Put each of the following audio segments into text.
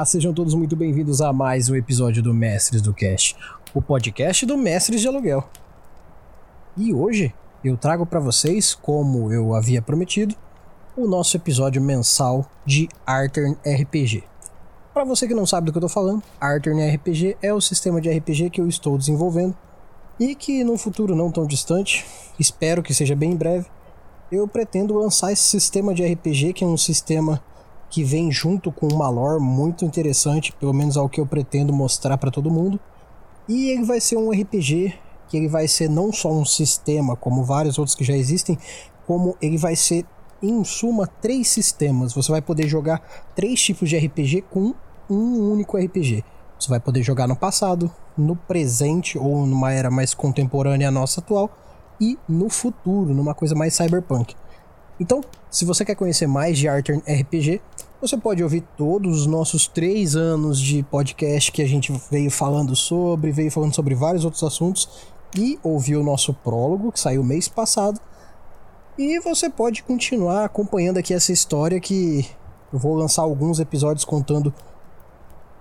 Olá, sejam todos muito bem-vindos a mais um episódio do Mestres do Cast, o podcast do Mestres de Aluguel. E hoje eu trago para vocês, como eu havia prometido, o nosso episódio mensal de Artern RPG. Para você que não sabe do que eu tô falando, Artern RPG é o sistema de RPG que eu estou desenvolvendo e que no futuro não tão distante, espero que seja bem em breve, eu pretendo lançar esse sistema de RPG que é um sistema que vem junto com uma lore muito interessante, pelo menos ao que eu pretendo mostrar para todo mundo. E ele vai ser um RPG que ele vai ser não só um sistema como vários outros que já existem, como ele vai ser em suma três sistemas. Você vai poder jogar três tipos de RPG com um único RPG. Você vai poder jogar no passado, no presente ou numa era mais contemporânea à nossa atual e no futuro, numa coisa mais cyberpunk. Então, se você quer conhecer mais de Artern RPG, você pode ouvir todos os nossos três anos de podcast que a gente veio falando sobre, veio falando sobre vários outros assuntos e ouvir o nosso prólogo, que saiu mês passado. E você pode continuar acompanhando aqui essa história que eu vou lançar alguns episódios contando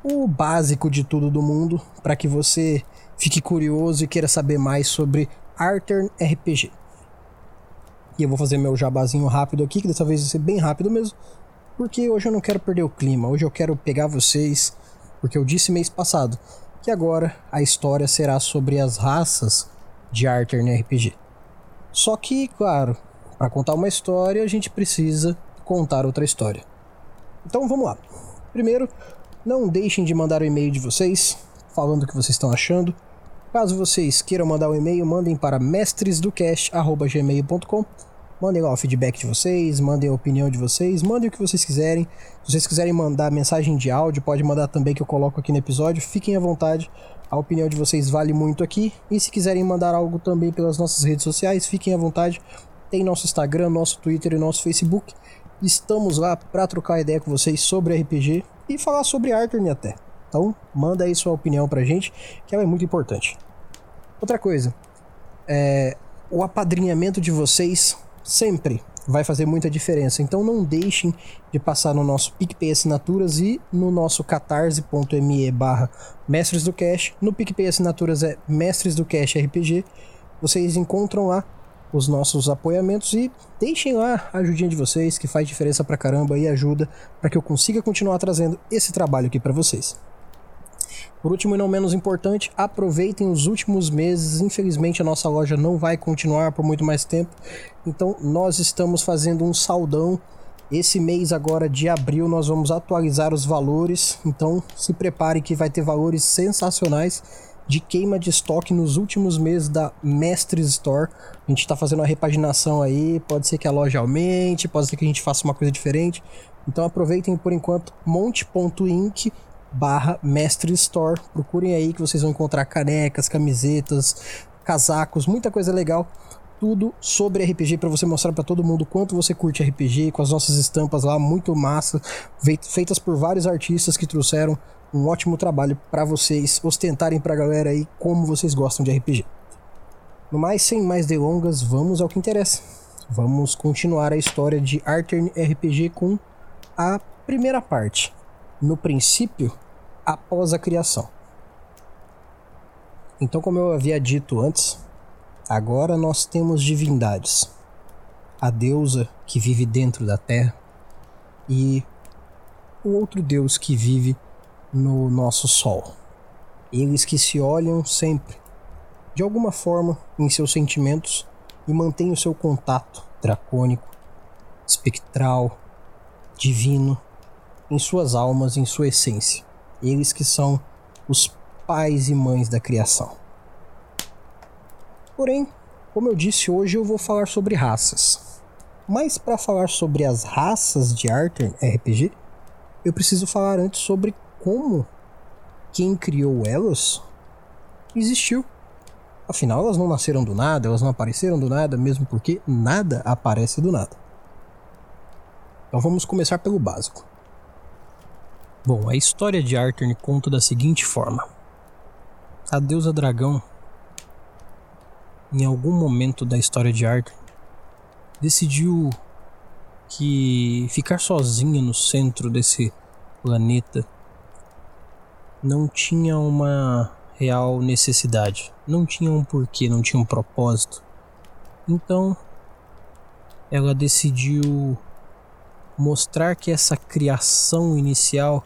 o básico de tudo do mundo para que você fique curioso e queira saber mais sobre Artern RPG. E eu vou fazer meu jabazinho rápido aqui, que dessa vez vai ser bem rápido mesmo. Porque hoje eu não quero perder o clima. Hoje eu quero pegar vocês. Porque eu disse mês passado que agora a história será sobre as raças de Arthur RPG. Só que, claro, para contar uma história a gente precisa contar outra história. Então vamos lá. Primeiro, não deixem de mandar o e-mail de vocês, falando o que vocês estão achando. Caso vocês queiram mandar um e-mail, mandem para mestresdocast.gmail.com Mandem lá o feedback de vocês, mandem a opinião de vocês, mandem o que vocês quiserem. Se vocês quiserem mandar mensagem de áudio, pode mandar também que eu coloco aqui no episódio. Fiquem à vontade. A opinião de vocês vale muito aqui. E se quiserem mandar algo também pelas nossas redes sociais, fiquem à vontade. Tem nosso Instagram, nosso Twitter e nosso Facebook. Estamos lá para trocar ideia com vocês sobre RPG e falar sobre Arthur até. Então, manda aí sua opinião pra gente, que ela é muito importante. Outra coisa, é, o apadrinhamento de vocês sempre vai fazer muita diferença. Então não deixem de passar no nosso PicPay Assinaturas e no nosso catarse.me barra Mestres do Cash. No PicPay Assinaturas é Mestres do Cash RPG. Vocês encontram lá os nossos apoiamentos e deixem lá a ajudinha de vocês que faz diferença pra caramba e ajuda para que eu consiga continuar trazendo esse trabalho aqui para vocês. Por último e não menos importante, aproveitem os últimos meses. Infelizmente, a nossa loja não vai continuar por muito mais tempo. Então, nós estamos fazendo um saldão. Esse mês agora de abril nós vamos atualizar os valores. Então, se prepare que vai ter valores sensacionais de queima de estoque nos últimos meses da Mestre Store. A gente está fazendo uma repaginação aí. Pode ser que a loja aumente, pode ser que a gente faça uma coisa diferente. Então aproveitem por enquanto monte.inc barra Mestre Store. Procurem aí que vocês vão encontrar canecas, camisetas, casacos, muita coisa legal. Tudo sobre RPG para você mostrar para todo mundo quanto você curte RPG, com as nossas estampas lá, muito massa, feitas por vários artistas que trouxeram um ótimo trabalho para vocês ostentarem pra galera aí como vocês gostam de RPG. No mais, sem mais delongas, vamos ao que interessa. Vamos continuar a história de Artern RPG com a primeira parte, no princípio após a criação. Então, como eu havia dito antes, agora nós temos divindades. A deusa que vive dentro da terra e o outro deus que vive no nosso sol. Eles que se olham sempre, de alguma forma, em seus sentimentos e mantêm o seu contato dracônico, espectral, divino em suas almas, em sua essência. Eles que são os pais e mães da criação. Porém, como eu disse hoje, eu vou falar sobre raças. Mas para falar sobre as raças de Arthur RPG, eu preciso falar antes sobre como quem criou elas existiu. Afinal, elas não nasceram do nada, elas não apareceram do nada, mesmo porque nada aparece do nada. Então vamos começar pelo básico. Bom, a história de Arthur conta da seguinte forma: a deusa dragão, em algum momento da história de Arthur, decidiu que ficar sozinha no centro desse planeta não tinha uma real necessidade, não tinha um porquê, não tinha um propósito. Então, ela decidiu mostrar que essa criação inicial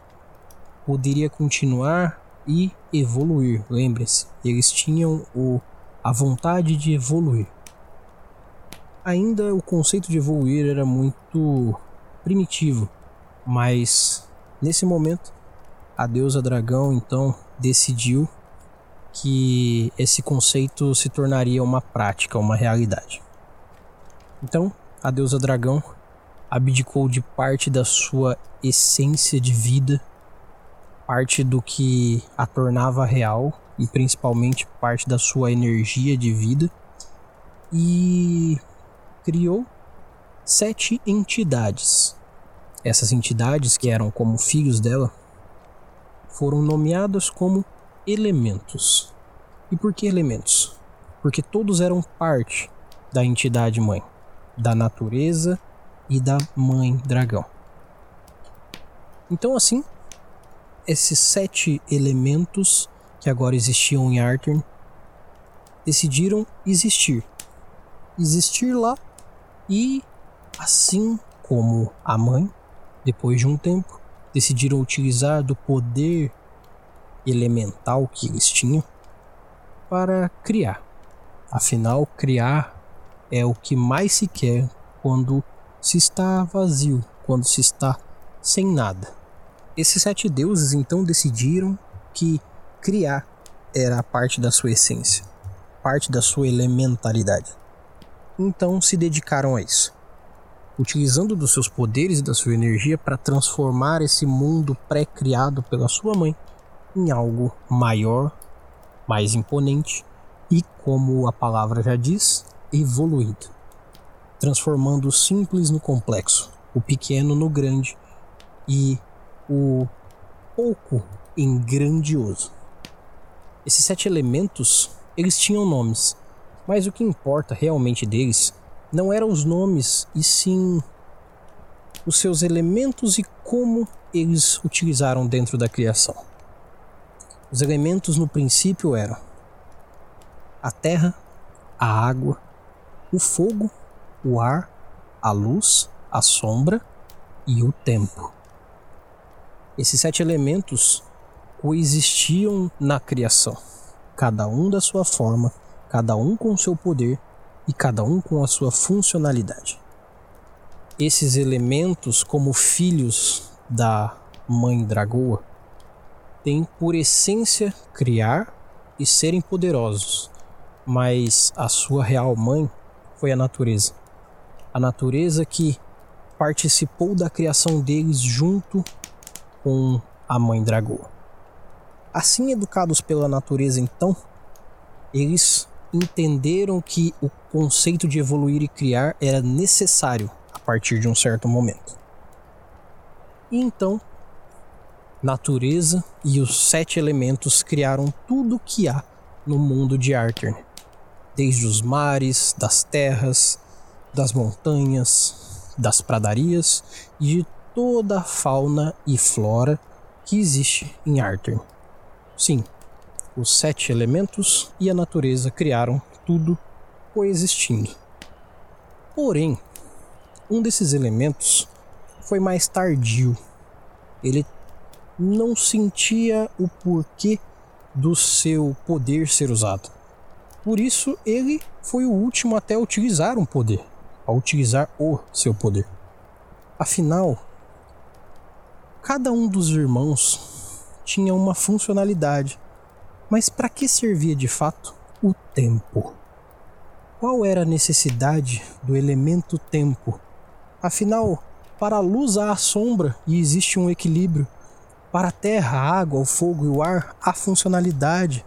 poderia continuar e evoluir. Lembre-se, eles tinham o, a vontade de evoluir. Ainda o conceito de evoluir era muito primitivo, mas nesse momento a deusa dragão então decidiu que esse conceito se tornaria uma prática, uma realidade. Então, a deusa dragão abdicou de parte da sua essência de vida, parte do que a tornava real e principalmente parte da sua energia de vida e criou sete entidades. Essas entidades, que eram como filhos dela, foram nomeadas como elementos. E por que elementos? Porque todos eram parte da entidade mãe, da natureza e da mãe dragão. Então, assim, esses sete elementos que agora existiam em Arthur decidiram existir. Existir lá e, assim como a mãe, depois de um tempo, decidiram utilizar do poder elemental que eles tinham para criar. Afinal, criar é o que mais se quer quando se está vazio, quando se está sem nada. Esses sete deuses então decidiram que criar era parte da sua essência, parte da sua elementaridade então se dedicaram a isso, utilizando dos seus poderes e da sua energia para transformar esse mundo pré-criado pela sua mãe em algo maior, mais imponente e, como a palavra já diz, evoluído, transformando o simples no complexo, o pequeno no grande e o pouco em grandioso. Esses sete elementos, eles tinham nomes mas o que importa realmente deles não eram os nomes, e sim os seus elementos e como eles utilizaram dentro da criação. Os elementos no princípio eram a terra, a água, o fogo, o ar, a luz, a sombra e o tempo. Esses sete elementos coexistiam na criação, cada um da sua forma cada um com seu poder e cada um com a sua funcionalidade. Esses elementos, como filhos da Mãe Dragoa, têm por essência criar e serem poderosos, mas a sua real mãe foi a natureza. A natureza que participou da criação deles junto com a Mãe Dragoa. Assim educados pela natureza, então, eles entenderam que o conceito de evoluir e criar era necessário a partir de um certo momento. E então, natureza e os sete elementos criaram tudo o que há no mundo de Arthur, desde os mares, das terras, das montanhas, das pradarias e de toda a fauna e flora que existe em Arthur. Sim, os sete elementos e a natureza criaram tudo coexistindo. Porém, um desses elementos foi mais tardio. Ele não sentia o porquê do seu poder ser usado. Por isso, ele foi o último até utilizar um poder, a utilizar o seu poder. Afinal, cada um dos irmãos tinha uma funcionalidade mas para que servia de fato o tempo? Qual era a necessidade do elemento tempo? Afinal, para a luz há a sombra e existe um equilíbrio. Para a terra, a água, o fogo e o ar há funcionalidade.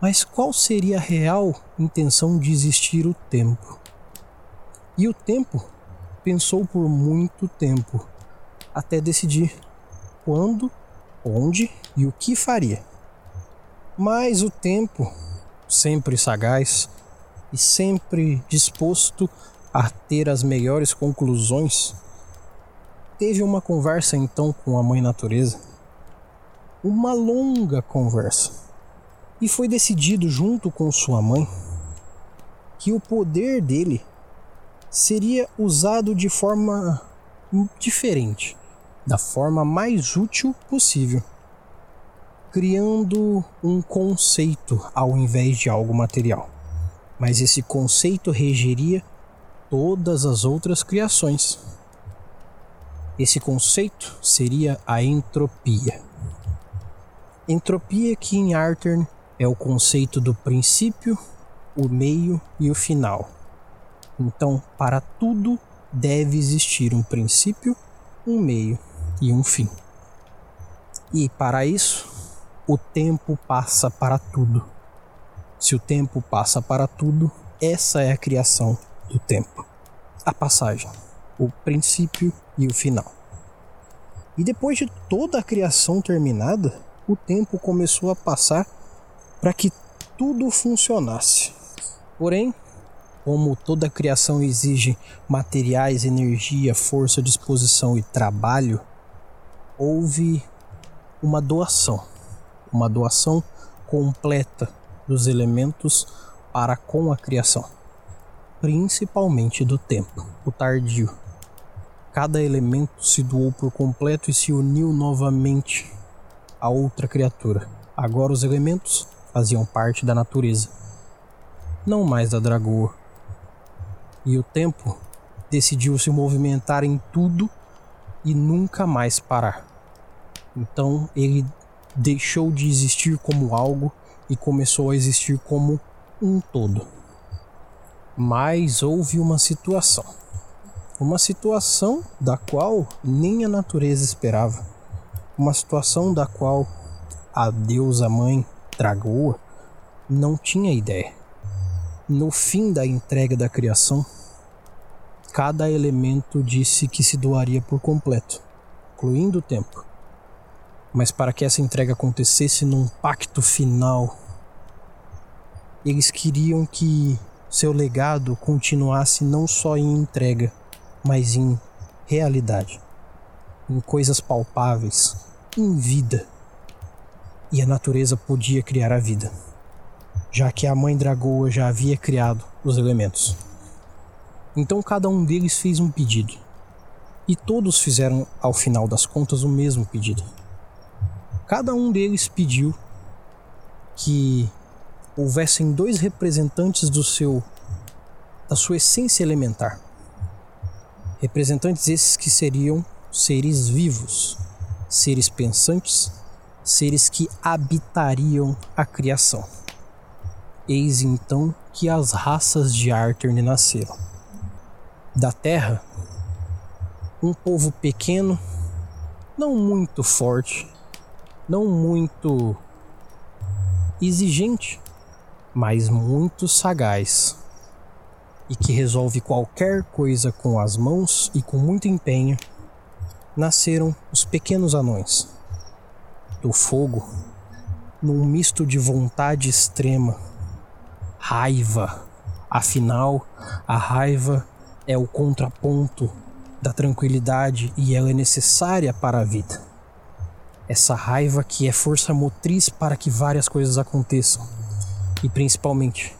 Mas qual seria a real intenção de existir o tempo? E o tempo pensou por muito tempo até decidir quando, onde e o que faria. Mas o tempo, sempre sagaz e sempre disposto a ter as melhores conclusões, teve uma conversa então com a Mãe Natureza uma longa conversa. E foi decidido junto com sua mãe que o poder dele seria usado de forma diferente, da forma mais útil possível, criando um conceito ao invés de algo material. Mas esse conceito regeria todas as outras criações. Esse conceito seria a entropia. Entropia que em Artern é o conceito do princípio, o meio e o final. Então, para tudo deve existir um princípio, um meio e um fim. E para isso, o tempo passa para tudo. Se o tempo passa para tudo, essa é a criação do tempo. A passagem, o princípio e o final. E depois de toda a criação terminada, o tempo começou a passar para que tudo funcionasse. Porém, como toda criação exige materiais, energia, força, disposição e trabalho, houve uma doação, uma doação completa dos elementos para com a criação principalmente do tempo, o tardio. Cada elemento se doou por completo e se uniu novamente a outra criatura. Agora os elementos faziam parte da natureza, não mais da dragoa. E o tempo decidiu se movimentar em tudo e nunca mais parar. Então ele deixou de existir como algo e começou a existir como um todo. Mas houve uma situação. Uma situação da qual nem a natureza esperava. Uma situação da qual a deusa mãe Dragoa não tinha ideia. No fim da entrega da criação, cada elemento disse que se doaria por completo, incluindo o tempo. Mas para que essa entrega acontecesse num pacto final, eles queriam que seu legado continuasse não só em entrega, mas em realidade, em coisas palpáveis, em vida. E a natureza podia criar a vida, já que a mãe Dragoa já havia criado os elementos. Então cada um deles fez um pedido, e todos fizeram, ao final das contas, o mesmo pedido. Cada um deles pediu que houvessem dois representantes do seu da sua essência elementar. Representantes esses que seriam seres vivos, seres pensantes, seres que habitariam a criação. Eis então que as raças de Artern nasceram. Da Terra, um povo pequeno, não muito forte, não muito exigente, mas muito sagaz e que resolve qualquer coisa com as mãos e com muito empenho, nasceram os pequenos anões. Do fogo, num misto de vontade extrema, raiva. Afinal, a raiva é o contraponto da tranquilidade e ela é necessária para a vida. Essa raiva que é força motriz para que várias coisas aconteçam e principalmente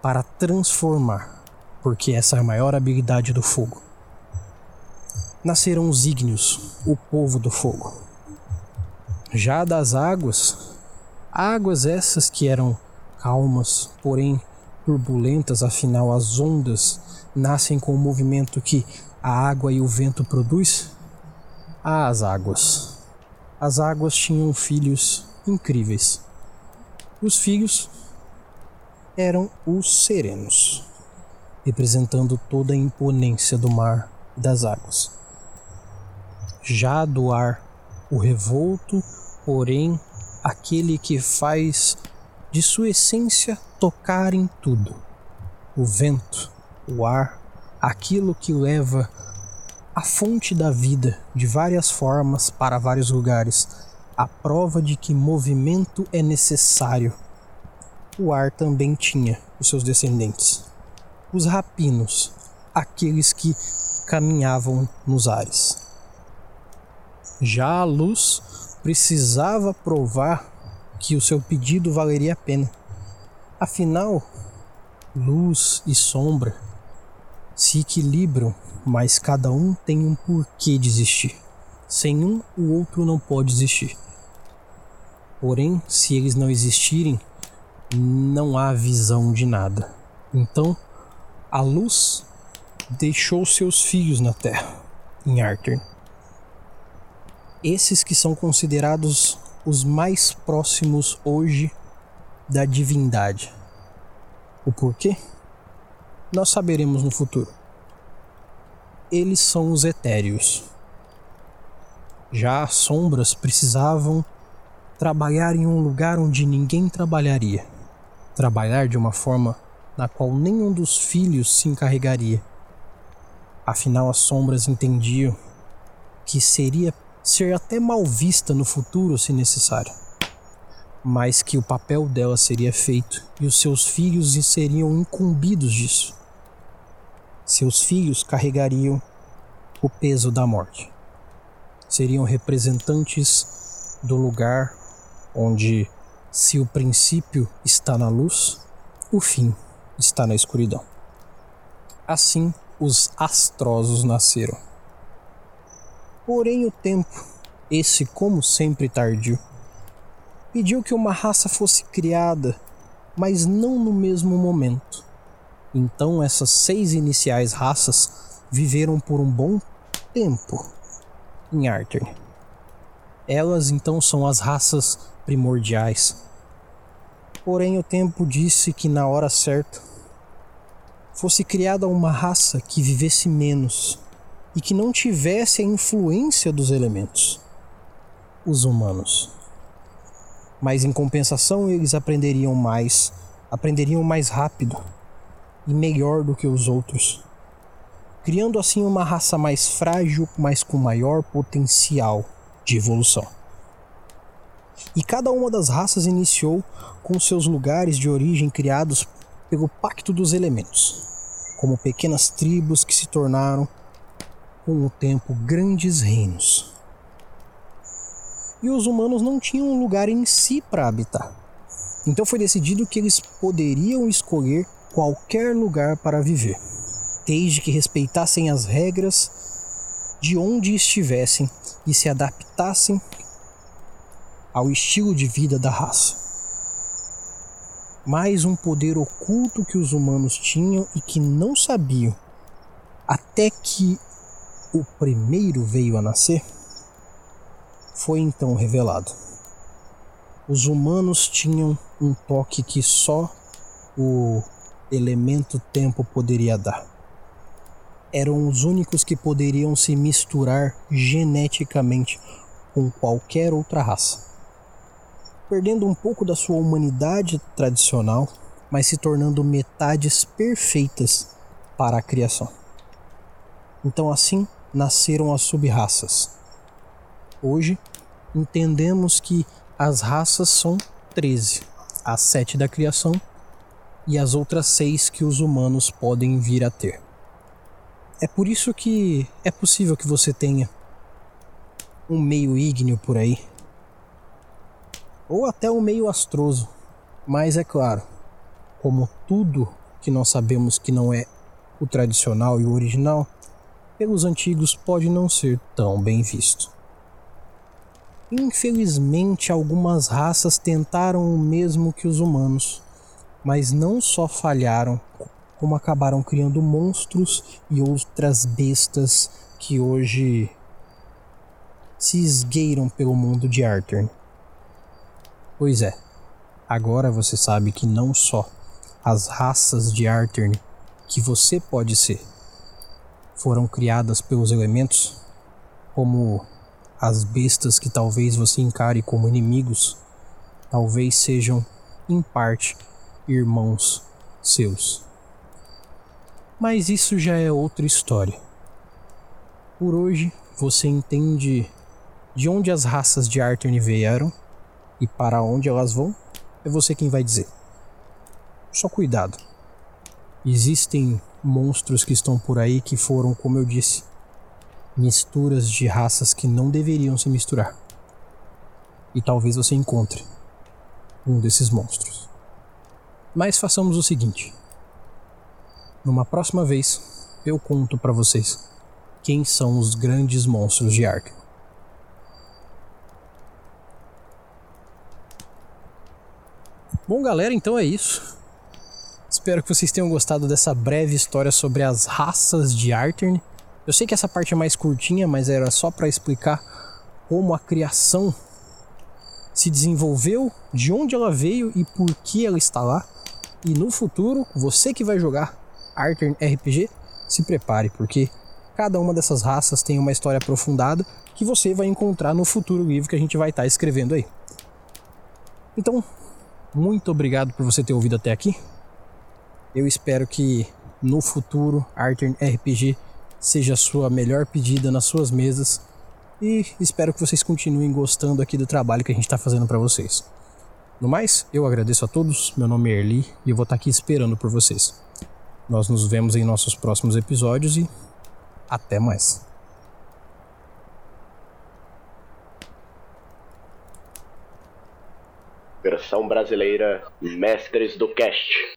para transformar, porque essa é a maior habilidade do fogo. Nasceram os ígneos, o povo do fogo. Já das águas, águas essas que eram calmas, porém turbulentas, afinal as ondas nascem com o movimento que a água e o vento produz. As águas. As águas tinham filhos incríveis. Os filhos eram os serenos, representando toda a imponência do mar e das águas. Já do ar, o revolto, porém, aquele que faz de sua essência tocar em tudo. O vento, o ar, aquilo que leva a fonte da vida de várias formas para vários lugares, a prova de que movimento é necessário o ar também tinha os seus descendentes, os rapinos, aqueles que caminhavam nos ares. Já a luz, precisava provar que o seu pedido valeria a pena. Afinal, luz e sombra se equilibram, mas cada um tem um porquê de existir. Sem um, o outro não pode existir. Porém, se eles não existirem, não há visão de nada. Então, a luz deixou seus filhos na Terra, em Arthur. Esses que são considerados os mais próximos hoje da divindade. O porquê? Nós saberemos no futuro. Eles são os etéreos. Já as sombras precisavam trabalhar em um lugar onde ninguém trabalharia. Trabalhar de uma forma na qual nenhum dos filhos se encarregaria. Afinal, as sombras entendiam que seria ser até mal vista no futuro se necessário, mas que o papel dela seria feito e os seus filhos seriam incumbidos disso. Seus filhos carregariam o peso da morte. Seriam representantes do lugar onde, se o princípio está na luz, o fim está na escuridão. Assim, os astrosos nasceram. Porém, o tempo, esse como sempre tardio, pediu que uma raça fosse criada, mas não no mesmo momento. Então, essas seis iniciais raças viveram por um bom tempo em Arthur. Elas então são as raças primordiais. Porém, o tempo disse que na hora certa fosse criada uma raça que vivesse menos e que não tivesse a influência dos elementos, os humanos. Mas em compensação, eles aprenderiam mais, aprenderiam mais rápido e melhor do que os outros, criando assim uma raça mais frágil, mas com maior potencial de evolução. E cada uma das raças iniciou com seus lugares de origem criados pelo Pacto dos Elementos, como pequenas tribos que se tornaram, com o tempo, grandes reinos. E os humanos não tinham um lugar em si para habitar. Então foi decidido que eles poderiam escolher qualquer lugar para viver, desde que respeitassem as regras de onde estivessem e se adaptassem ao estilo de vida da raça. Mais um poder oculto que os humanos tinham e que não sabiam até que o primeiro veio a nascer foi então revelado. Os humanos tinham um toque que só o elemento tempo poderia dar. Eram os únicos que poderiam se misturar geneticamente com qualquer outra raça perdendo um pouco da sua humanidade tradicional, mas se tornando metades perfeitas para a criação. Então, assim nasceram as subraças. Hoje, entendemos que as raças são 13, as sete da criação e as outras seis que os humanos podem vir a ter. É por isso que é possível que você tenha um meio ígneo por aí, ou até um meio astroso. Mas é claro, como tudo que nós sabemos que não é o tradicional e o original, pelos antigos pode não ser tão bem visto. Infelizmente, algumas raças tentaram o mesmo que os humanos, mas não só falharam, como acabaram criando monstros e outras bestas que hoje se esgueiram pelo mundo de Arthur. Pois é, agora você sabe que não só as raças de Arthur que você pode ser foram criadas pelos elementos, como as bestas que talvez você encare como inimigos, talvez sejam, em parte, irmãos seus. Mas isso já é outra história. Por hoje, você entende de onde as raças de Arthur vieram e para onde elas vão, é você quem vai dizer. Só cuidado. Existem monstros que estão por aí que foram, como eu disse, misturas de raças que não deveriam se misturar. e talvez você encontre um desses monstros. Mas façamos o seguinte: numa próxima vez eu conto para vocês quem são os grandes monstros de Ark. Bom, galera, então é isso. Espero que vocês tenham gostado dessa breve história sobre as raças de Artern. Eu sei que essa parte é mais curtinha, mas era só para explicar como a criação se desenvolveu, de onde ela veio e por que ela está lá. E no futuro, você que vai jogar Artern RPG, se prepare, porque cada uma dessas raças tem uma história aprofundada que você vai encontrar no futuro livro que a gente vai estar escrevendo aí. Então, muito obrigado por você ter ouvido até aqui. Eu espero que no futuro Artern RPG seja a sua melhor pedida nas suas mesas e espero que vocês continuem gostando aqui do trabalho que a gente está fazendo para vocês. No mais, eu agradeço a todos. Meu nome é Erli e eu vou estar tá aqui esperando por vocês. Nós nos vemos em nossos próximos episódios e até mais. Versão brasileira Mestres do Cast.